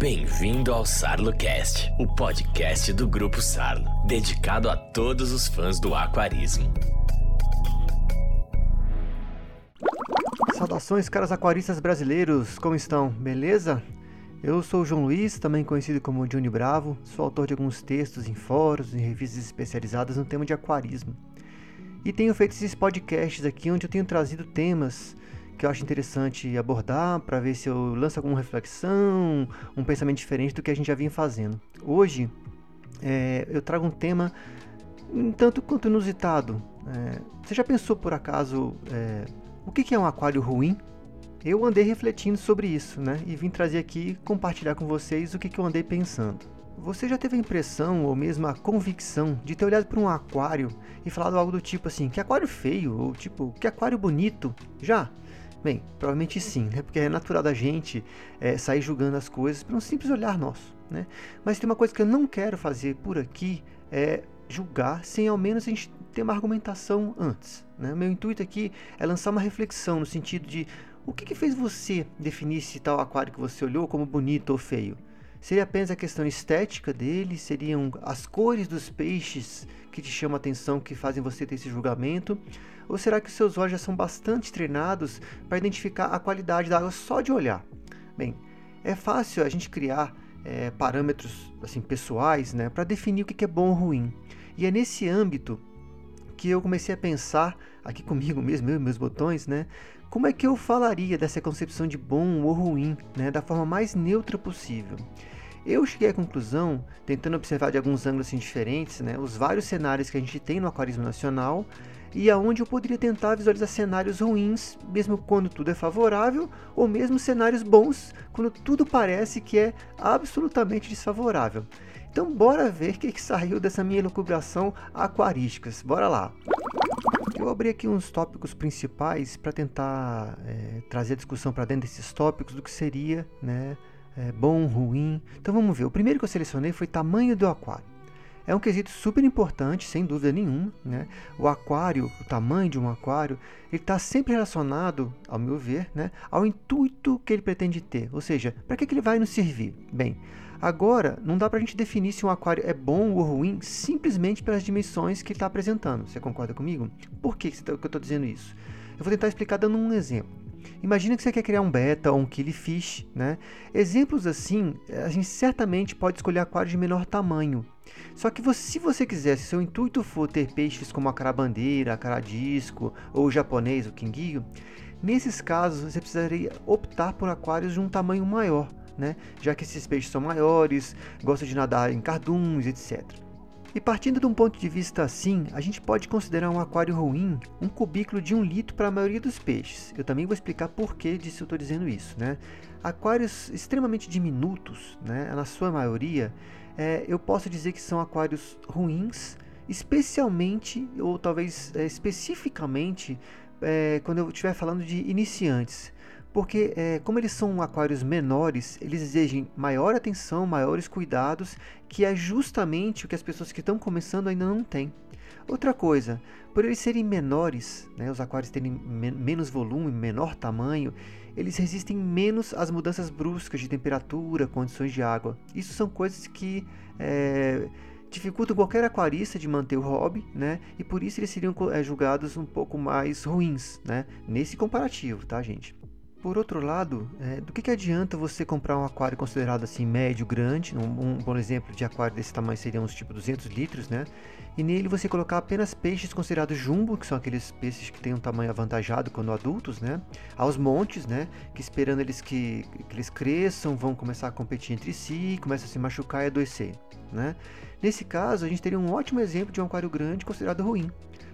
Bem-vindo ao SarloCast, o podcast do Grupo Sarlo, dedicado a todos os fãs do aquarismo. Saudações, caros aquaristas brasileiros, como estão? Beleza? Eu sou o João Luiz, também conhecido como Johnny Bravo, sou autor de alguns textos em fóruns e revistas especializadas no tema de aquarismo. E tenho feito esses podcasts aqui onde eu tenho trazido temas que eu acho interessante abordar para ver se eu lanço alguma reflexão, um pensamento diferente do que a gente já vinha fazendo. Hoje é, eu trago um tema um tanto quanto inusitado. É, você já pensou por acaso é, o que é um aquário ruim? Eu andei refletindo sobre isso, né? E vim trazer aqui compartilhar com vocês o que eu andei pensando. Você já teve a impressão ou mesmo a convicção de ter olhado para um aquário e falado algo do tipo assim, que aquário feio, ou tipo, que aquário bonito? Já? Bem, provavelmente sim, né? Porque é natural da gente é, sair julgando as coisas por um simples olhar nosso, né? Mas tem uma coisa que eu não quero fazer por aqui, é julgar sem ao menos a gente ter uma argumentação antes. Né? Meu intuito aqui é lançar uma reflexão no sentido de o que, que fez você definir se tal aquário que você olhou como bonito ou feio? Seria apenas a questão estética dele? Seriam as cores dos peixes que te chamam a atenção, que fazem você ter esse julgamento? Ou será que seus olhos já são bastante treinados para identificar a qualidade da água só de olhar? Bem, é fácil a gente criar é, parâmetros assim pessoais né, para definir o que é bom ou ruim. E é nesse âmbito que eu comecei a pensar aqui comigo mesmo, eu e meus botões, né? Como é que eu falaria dessa concepção de bom ou ruim, né, da forma mais neutra possível? Eu cheguei à conclusão, tentando observar de alguns ângulos assim, diferentes, né, os vários cenários que a gente tem no aquarismo nacional e aonde eu poderia tentar visualizar cenários ruins, mesmo quando tudo é favorável, ou mesmo cenários bons, quando tudo parece que é absolutamente desfavorável. Então bora ver o que, que saiu dessa minha elucubração aquarísticas. Bora lá! Eu abri aqui uns tópicos principais para tentar é, trazer a discussão para dentro desses tópicos do que seria né, é, bom, ruim. Então vamos ver. O primeiro que eu selecionei foi tamanho do aquário. É um quesito super importante, sem dúvida nenhuma. Né? O aquário, o tamanho de um aquário, ele está sempre relacionado, ao meu ver, né, ao intuito que ele pretende ter. Ou seja, para que, que ele vai nos servir? Bem, Agora, não dá para a gente definir se um aquário é bom ou ruim simplesmente pelas dimensões que está apresentando. Você concorda comigo? Por que, que eu estou dizendo isso? Eu vou tentar explicar dando um exemplo. Imagina que você quer criar um beta ou um killifish, né? Exemplos assim, a gente certamente pode escolher aquários de menor tamanho. Só que você, se você quiser, se seu intuito for ter peixes como a carabandeira, a caradisco ou o japonês, o quinguio, nesses casos você precisaria optar por aquários de um tamanho maior né? já que esses peixes são maiores, gostam de nadar em carduns, etc. E partindo de um ponto de vista assim, a gente pode considerar um aquário ruim um cubículo de um litro para a maioria dos peixes. Eu também vou explicar por que disso eu estou dizendo isso. Né? Aquários extremamente diminutos, né? na sua maioria, é, eu posso dizer que são aquários ruins, especialmente ou talvez é, especificamente é, quando eu estiver falando de iniciantes. Porque, é, como eles são aquários menores, eles exigem maior atenção, maiores cuidados, que é justamente o que as pessoas que estão começando ainda não têm. Outra coisa, por eles serem menores, né, os aquários terem men menos volume, menor tamanho, eles resistem menos às mudanças bruscas de temperatura, condições de água. Isso são coisas que é, dificultam qualquer aquarista de manter o hobby, né? E por isso eles seriam é, julgados um pouco mais ruins, né? Nesse comparativo, tá, gente? Por outro lado, é, do que, que adianta você comprar um aquário considerado assim médio, grande, um, um bom exemplo de aquário desse tamanho seria uns tipo 200 litros, né? E nele você colocar apenas peixes considerados jumbo, que são aqueles peixes que têm um tamanho avantajado quando adultos, né? Aos montes, né? Que esperando eles que, que eles cresçam, vão começar a competir entre si, começam a se machucar e adoecer, né? Nesse caso, a gente teria um ótimo exemplo de um aquário grande considerado ruim.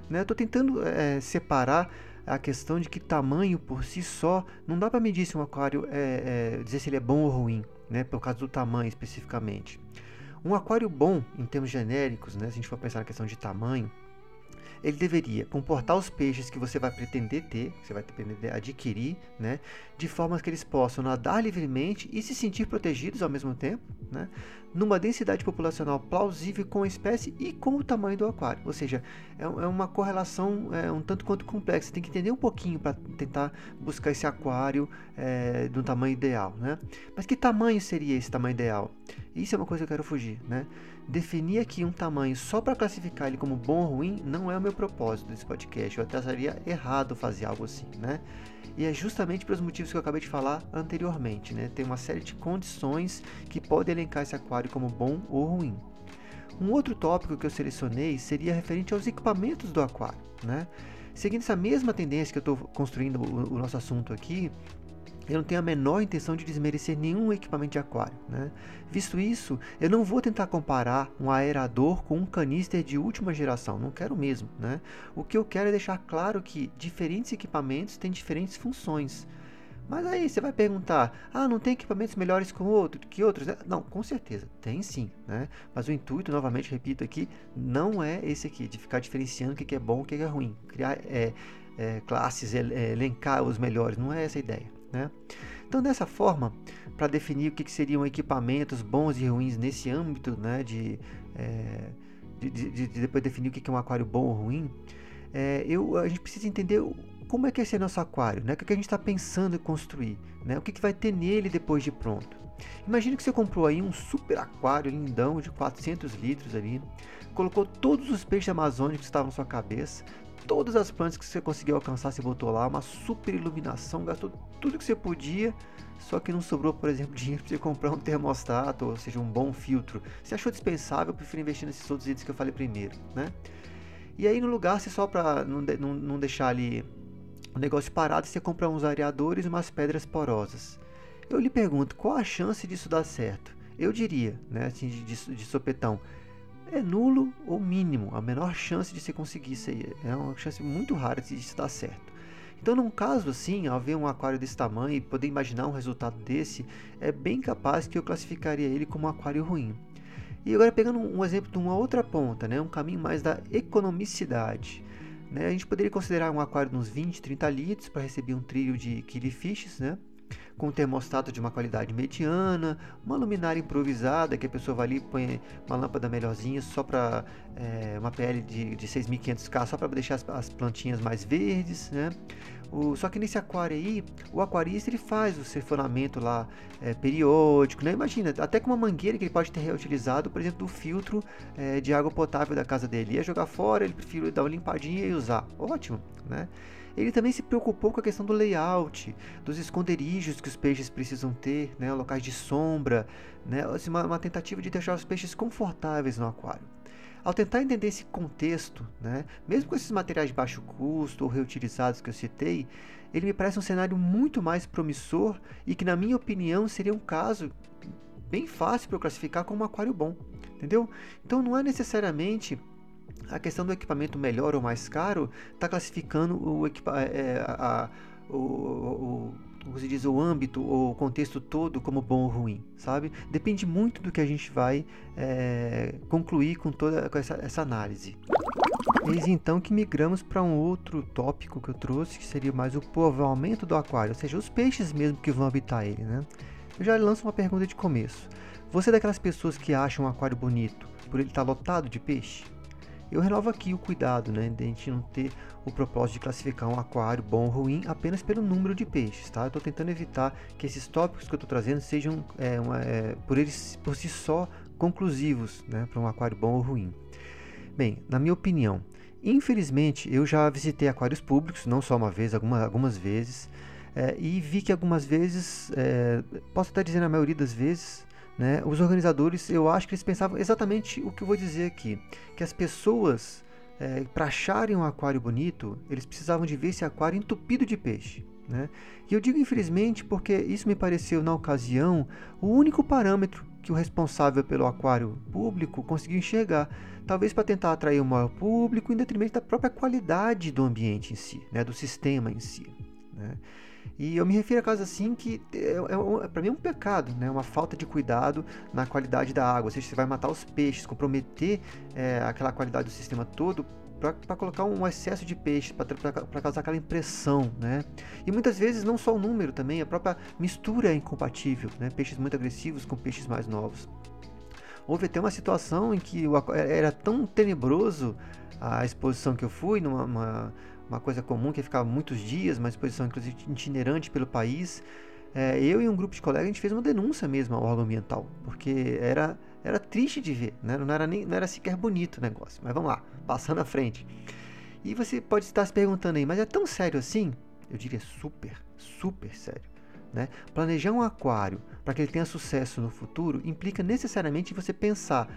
Né? Estou tentando é, separar a questão de que tamanho por si só não dá para medir se um aquário é, é, dizer se ele é bom ou ruim, né, por causa do tamanho especificamente. Um aquário bom, em termos genéricos, né, se a gente for pensar na questão de tamanho, ele deveria comportar os peixes que você vai pretender ter, que você vai pretender adquirir, né, de forma que eles possam nadar livremente e se sentir protegidos ao mesmo tempo, né, numa densidade populacional plausível com a espécie e com o tamanho do aquário. Ou seja, é, é uma correlação é, um tanto quanto complexa. Você tem que entender um pouquinho para tentar buscar esse aquário é, do tamanho ideal, né? Mas que tamanho seria esse tamanho ideal? Isso é uma coisa que eu quero fugir, né? Definir aqui um tamanho só para classificar ele como bom ou ruim não é o meu propósito desse podcast. Eu até acharia errado fazer algo assim, né? E é justamente pelos motivos que eu acabei de falar anteriormente, né? Tem uma série de condições que podem elencar esse aquário como bom ou ruim. Um outro tópico que eu selecionei seria referente aos equipamentos do aquário, né? Seguindo essa mesma tendência que eu estou construindo o, o nosso assunto aqui, eu não tenho a menor intenção de desmerecer nenhum equipamento de aquário. Né? Visto isso, eu não vou tentar comparar um aerador com um canister de última geração, não quero mesmo. Né? O que eu quero é deixar claro que diferentes equipamentos têm diferentes funções. Mas aí você vai perguntar: ah, não tem equipamentos melhores com outro, que outros? Não, com certeza, tem sim. Né? Mas o intuito, novamente repito aqui, não é esse aqui, de ficar diferenciando o que é bom e o que é ruim. Criar é, é, classes, é, elencar os melhores, não é essa a ideia. Né? Então, dessa forma, para definir o que, que, seriam equipamentos bons e ruins nesse âmbito, né, de, é, de, de, de, depois definir o que, que é um aquário bom ou ruim, é, eu, a gente precisa entender como é que é esse nosso aquário, né? o que, que a gente está pensando em construir, né? o que, que vai ter nele depois de pronto. Imagina que você comprou aí um super aquário lindão de 400 litros ali, colocou todos os peixes amazônicos que estavam na sua cabeça, todas as plantas que você conseguiu alcançar, você botou lá, uma super iluminação, gastou tudo que você podia, só que não sobrou, por exemplo, dinheiro para você comprar um termostato, ou seja, um bom filtro. Você achou dispensável, eu prefiro investir nesses outros itens que eu falei primeiro, né? E aí no lugar, você só para não, de, não, não deixar ali o negócio parado, você compra uns areadores e umas pedras porosas. Eu lhe pergunto, qual a chance disso dar certo? Eu diria, né, assim, de, de, de sopetão, é nulo ou mínimo, a menor chance de você conseguir isso aí. É uma chance muito rara de isso dar certo. Então, num caso assim, ao ver um aquário desse tamanho e poder imaginar um resultado desse, é bem capaz que eu classificaria ele como um aquário ruim. E agora pegando um exemplo de uma outra ponta, né, um caminho mais da economicidade. Né, a gente poderia considerar um aquário de uns 20, 30 litros para receber um trilho de killifish, né? Com um termostato de uma qualidade mediana, uma luminária improvisada que a pessoa vai ali e põe uma lâmpada melhorzinha só para é, uma PL de, de 6.500K só para deixar as, as, plantinhas mais verdes, né? O, só que nesse aquário aí, o aquarista ele faz o sifonamento lá é, periódico, né? Imagina, até com uma mangueira que ele pode ter reutilizado, por exemplo, do filtro é, de água potável da casa dele. Ia jogar fora, ele prefere dar uma limpadinha e usar. Ótimo, né? Ele também se preocupou com a questão do layout, dos esconderijos que os peixes precisam ter, né, locais de sombra, né, assim, uma, uma tentativa de deixar os peixes confortáveis no aquário. Ao tentar entender esse contexto, né, mesmo com esses materiais de baixo custo ou reutilizados que eu citei, ele me parece um cenário muito mais promissor e que, na minha opinião, seria um caso bem fácil para eu classificar como um aquário bom, entendeu? Então não é necessariamente a questão do equipamento melhor ou mais caro está classificando o, equipa é, é, a, o, o, o, se diz, o âmbito ou o contexto todo como bom ou ruim, sabe? Depende muito do que a gente vai é, concluir com toda com essa, essa análise. Eis então que migramos para um outro tópico que eu trouxe, que seria mais o povoamento do aquário, ou seja, os peixes mesmo que vão habitar ele, né? Eu já lanço uma pergunta de começo. Você é daquelas pessoas que acham um aquário bonito por ele estar tá lotado de peixe? Eu renovo aqui o cuidado, né, de a gente não ter o propósito de classificar um aquário bom ou ruim apenas pelo número de peixes, tá? Eu estou tentando evitar que esses tópicos que eu estou trazendo sejam é, uma, é, por eles por si só conclusivos, né, para um aquário bom ou ruim. Bem, na minha opinião, infelizmente eu já visitei aquários públicos, não só uma vez, alguma, algumas vezes, é, e vi que algumas vezes, é, posso até dizer na maioria das vezes, né? Os organizadores, eu acho que eles pensavam exatamente o que eu vou dizer aqui, que as pessoas, é, para acharem um aquário bonito, eles precisavam de ver esse aquário entupido de peixe. Né? E eu digo infelizmente porque isso me pareceu, na ocasião, o único parâmetro que o responsável pelo aquário público conseguiu enxergar, talvez para tentar atrair o maior público em detrimento da própria qualidade do ambiente em si, né? do sistema em si. Né? E eu me refiro a casos assim que é, é, é para mim é um pecado, né? uma falta de cuidado na qualidade da água. Ou seja, você vai matar os peixes, comprometer é, aquela qualidade do sistema todo para colocar um excesso de peixe, para causar aquela impressão, né? E muitas vezes não só o número também, a própria mistura é incompatível, né? Peixes muito agressivos com peixes mais novos. Houve até uma situação em que era tão tenebroso a exposição que eu fui, numa uma, coisa comum que ficava muitos dias, uma exposição inclusive itinerante pelo país. É, eu e um grupo de colegas a gente fez uma denúncia mesmo ao órgão ambiental, porque era era triste de ver, né? não, era nem, não era sequer bonito o negócio. Mas vamos lá, passando à frente. E você pode estar se perguntando aí, mas é tão sério assim? Eu diria super, super sério. Né? Planejar um aquário para que ele tenha sucesso no futuro implica necessariamente você pensar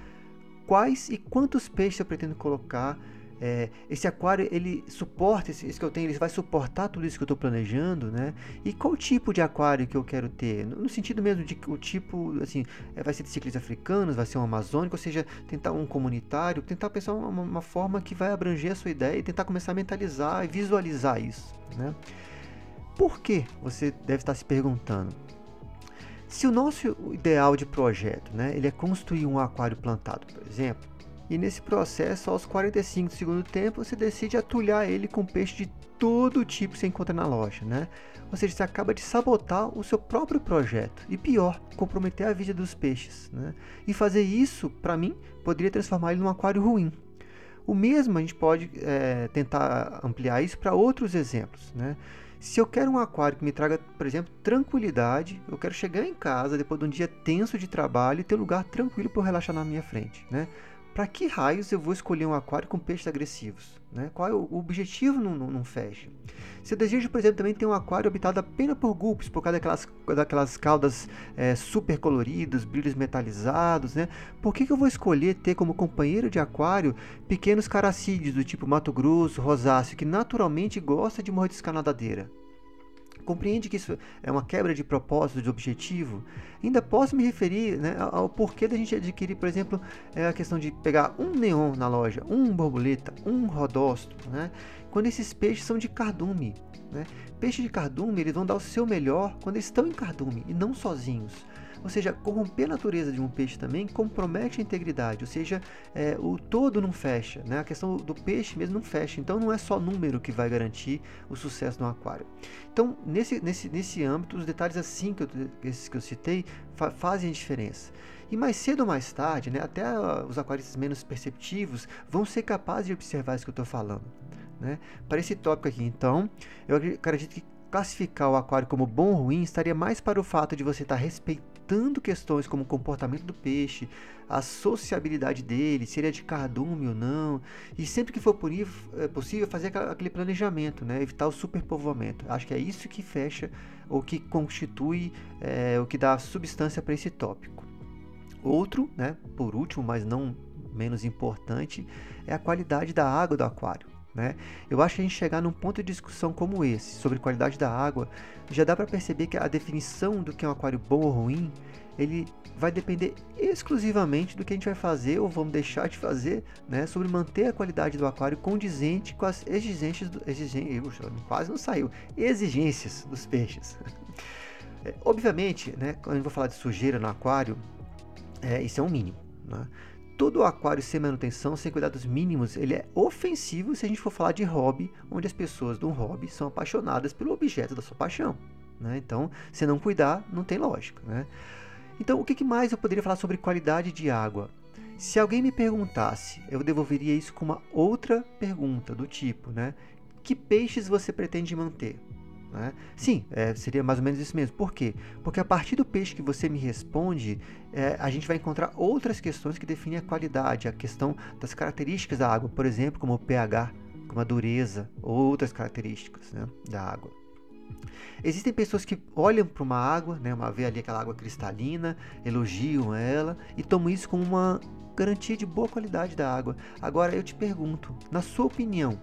quais e quantos peixes eu pretendo colocar é, esse aquário ele suporta esse, esse, que eu tenho, ele vai suportar tudo isso que eu estou planejando, né? E qual tipo de aquário que eu quero ter? No, no sentido mesmo de o tipo, assim, é, vai ser de ciclos africanos, vai ser um amazônico, ou seja, tentar um comunitário, tentar pensar uma, uma forma que vai abranger a sua ideia e tentar começar a mentalizar e visualizar isso, né? Por que? Você deve estar se perguntando. Se o nosso ideal de projeto, né, ele é construir um aquário plantado, por exemplo, e nesse processo, aos 45 do tempo, você decide atulhar ele com peixe de todo tipo que você encontra na loja, né? Ou seja, você acaba de sabotar o seu próprio projeto e pior, comprometer a vida dos peixes, né? E fazer isso, para mim, poderia transformar ele num aquário ruim. O mesmo a gente pode é, tentar ampliar isso para outros exemplos, né? Se eu quero um aquário que me traga, por exemplo, tranquilidade, eu quero chegar em casa depois de um dia tenso de trabalho e ter um lugar tranquilo para relaxar na minha frente, né? Para que raios eu vou escolher um aquário com peixes agressivos? Né? Qual é o, objetivo não, fecha? Se eu desejo, por exemplo, também ter um aquário habitado apenas por gulpes, por causa daquelas, daquelas caudas é, super coloridas, brilhos metalizados, né? por que, que eu vou escolher ter como companheiro de aquário pequenos caracídeos do tipo Mato Grosso, rosáceo, que naturalmente gosta de mordiscar nadadeira? Compreende que isso é uma quebra de propósito, de objetivo, ainda posso me referir né, ao porquê da gente adquirir, por exemplo, é a questão de pegar um neon na loja, um borboleta, um rodósto, né, quando esses peixes são de cardume. Né? Peixes de cardume eles vão dar o seu melhor quando eles estão em cardume e não sozinhos. Ou seja, corromper a natureza de um peixe também compromete a integridade, ou seja, é, o todo não fecha, né? a questão do peixe mesmo não fecha. Então não é só número que vai garantir o sucesso no aquário. Então, nesse, nesse, nesse âmbito, os detalhes assim que eu, esses que eu citei fa fazem a diferença. E mais cedo ou mais tarde, né, até os aquaristas menos perceptivos vão ser capazes de observar isso que eu estou falando. Né? Para esse tópico aqui, então, eu acredito que classificar o aquário como bom ou ruim estaria mais para o fato de você estar respeitando questões como o comportamento do peixe, a sociabilidade dele, se ele é de cardume ou não, e sempre que for é, possível fazer aquele planejamento, né? evitar o superpovoamento. Acho que é isso que fecha ou que constitui é, o que dá substância para esse tópico. Outro, né, por último, mas não menos importante, é a qualidade da água do aquário. Né? Eu acho que a gente chegar num ponto de discussão como esse, sobre qualidade da água, já dá para perceber que a definição do que é um aquário bom ou ruim, ele vai depender exclusivamente do que a gente vai fazer ou vamos deixar de fazer, né, sobre manter a qualidade do aquário condizente com as exigências, do, exigências quase não saiu, exigências dos peixes. É, obviamente, né, quando eu vou falar de sujeira no aquário, é, isso é um mínimo. Né? Todo aquário sem manutenção, sem cuidados mínimos, ele é ofensivo se a gente for falar de hobby, onde as pessoas do hobby são apaixonadas pelo objeto da sua paixão. Né? Então, se não cuidar, não tem lógica. Né? Então, o que mais eu poderia falar sobre qualidade de água? Se alguém me perguntasse, eu devolveria isso com uma outra pergunta do tipo, né? Que peixes você pretende manter? Né? Sim, é, seria mais ou menos isso mesmo. Por quê? Porque a partir do peixe que você me responde, é, a gente vai encontrar outras questões que definem a qualidade, a questão das características da água, por exemplo, como o pH, como a dureza, outras características né, da água. Existem pessoas que olham para uma água, né, uma vê ali aquela água cristalina, elogiam ela e tomam isso como uma garantia de boa qualidade da água. Agora eu te pergunto, na sua opinião,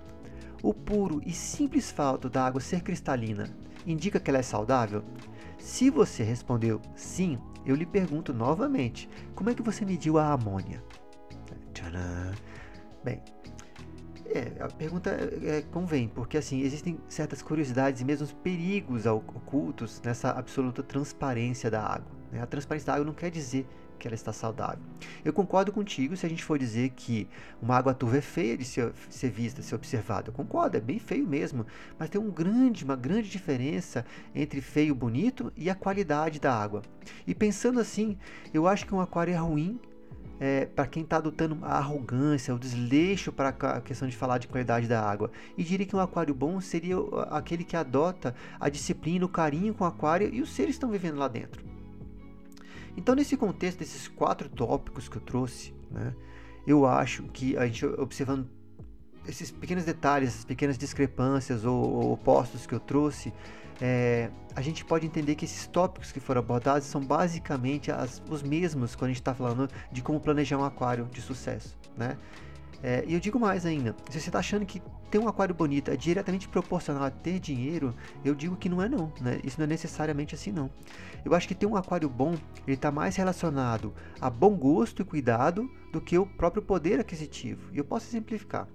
o puro e simples fato da água ser cristalina indica que ela é saudável? Se você respondeu sim, eu lhe pergunto novamente: como é que você mediu a amônia? Tcharam. Bem, É, a pergunta é, é, convém, porque assim, existem certas curiosidades e mesmo perigos ocultos nessa absoluta transparência da água. Né? A transparência da água não quer dizer que ela está saudável. Eu concordo contigo se a gente for dizer que uma água turva é feia de ser, ser vista, ser observada. Eu concordo, é bem feio mesmo. Mas tem um grande, uma grande diferença entre feio e bonito e a qualidade da água. E pensando assim, eu acho que um aquário é ruim é, para quem está adotando a arrogância, o desleixo para a questão de falar de qualidade da água. E diria que um aquário bom seria aquele que adota a disciplina, o carinho com o aquário e os seres estão vivendo lá dentro. Então, nesse contexto desses quatro tópicos que eu trouxe, né, eu acho que a gente observando esses pequenos detalhes, essas pequenas discrepâncias ou, ou opostos que eu trouxe, é, a gente pode entender que esses tópicos que foram abordados são basicamente as, os mesmos quando a gente está falando de como planejar um aquário de sucesso, né? É, e eu digo mais ainda, se você está achando que ter um aquário bonito é diretamente proporcional a ter dinheiro, eu digo que não é não, né? Isso não é necessariamente assim não. Eu acho que ter um aquário bom, ele está mais relacionado a bom gosto e cuidado do que o próprio poder aquisitivo. E eu posso simplificar.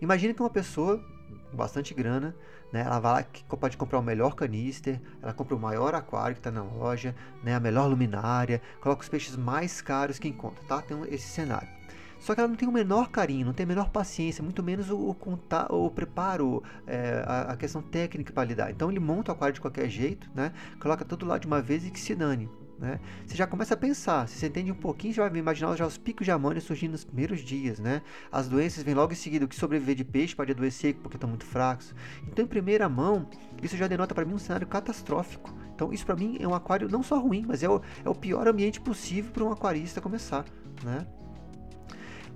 Imagina que uma pessoa com bastante grana, né? Ela vai lá, pode comprar o melhor canister, ela compra o maior aquário que está na loja, né? A melhor luminária, coloca os peixes mais caros que encontra, tá? Tem esse cenário. Só que ela não tem o menor carinho, não tem a menor paciência, muito menos o, o, o preparo, é, a, a, questão técnica para lidar. Então ele monta o aquário de qualquer jeito, né? Coloca tudo lá de uma vez e que se dane. Né? Você já começa a pensar, se você entende um pouquinho, você vai imaginar já os picos de amônia surgindo nos primeiros dias, né? As doenças vêm logo em seguida, o que sobreviver de peixe pode adoecer porque estão muito fracos. Então, em primeira mão, isso já denota para mim um cenário catastrófico. Então, isso para mim é um aquário não só ruim, mas é o, é o pior ambiente possível para um aquarista começar, né?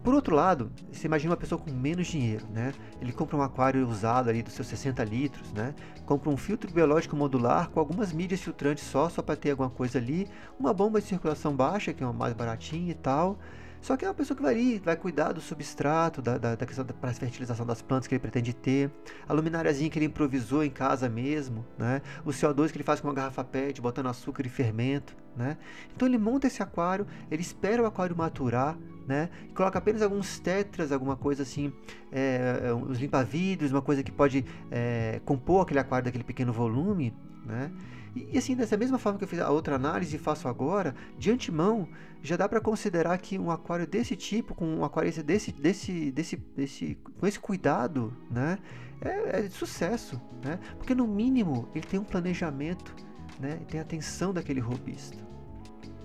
Por outro lado, você imagina uma pessoa com menos dinheiro, né? Ele compra um aquário usado ali dos seus 60 litros, né? Compra um filtro biológico modular com algumas mídias filtrantes só, só para ter alguma coisa ali, uma bomba de circulação baixa, que é uma mais baratinha e tal. Só que é uma pessoa que vai ali, vai cuidar do substrato, da, da, da questão da fertilização das plantas que ele pretende ter, a lumináriazinha que ele improvisou em casa mesmo, né? O CO2 que ele faz com uma garrafa PET, botando açúcar e fermento, né? Então ele monta esse aquário, ele espera o aquário maturar, né? Coloca apenas alguns tetras, alguma coisa assim, é, é uns limpa-vidros, uma coisa que pode é, compor aquele aquário daquele pequeno volume, né? E, e, assim, dessa mesma forma que eu fiz a outra análise e faço agora, de antemão, já dá para considerar que um aquário desse tipo, com um aquário desse, desse, desse, desse, com esse cuidado, né? É, é de sucesso, né? Porque no mínimo ele tem um planejamento, né? Tem a atenção daquele robista.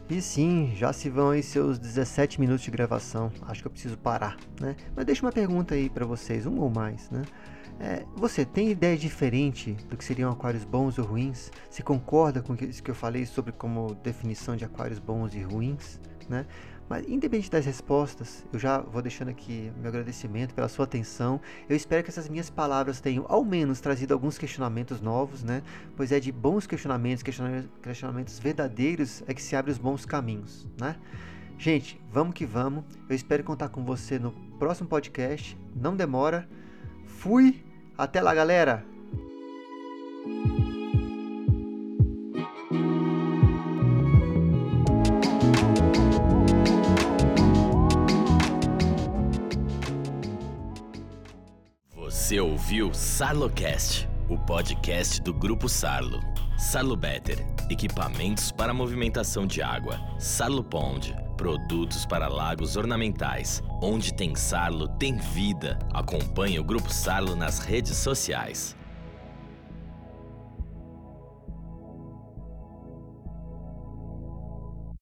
E sim, já se vão aí seus 17 minutos de gravação. Acho que eu preciso parar, né? Mas deixa uma pergunta aí para vocês, um ou mais, né? É, você tem ideia diferente do que seriam aquários bons ou ruins? Se concorda com isso que eu falei sobre como definição de aquários bons e ruins, né? Mas independente das respostas, eu já vou deixando aqui meu agradecimento pela sua atenção. Eu espero que essas minhas palavras tenham ao menos trazido alguns questionamentos novos, né? Pois é de bons questionamentos, questionamentos verdadeiros é que se abrem os bons caminhos, né? Gente, vamos que vamos. Eu espero contar com você no próximo podcast. Não demora. Fui. Até lá, galera. Você ouviu Sarlocast, o podcast do Grupo Sarlo. Sarlo Better, equipamentos para movimentação de água. Sarlo Pond, produtos para lagos ornamentais. Onde tem Sarlo, tem vida. Acompanhe o Grupo Sarlo nas redes sociais.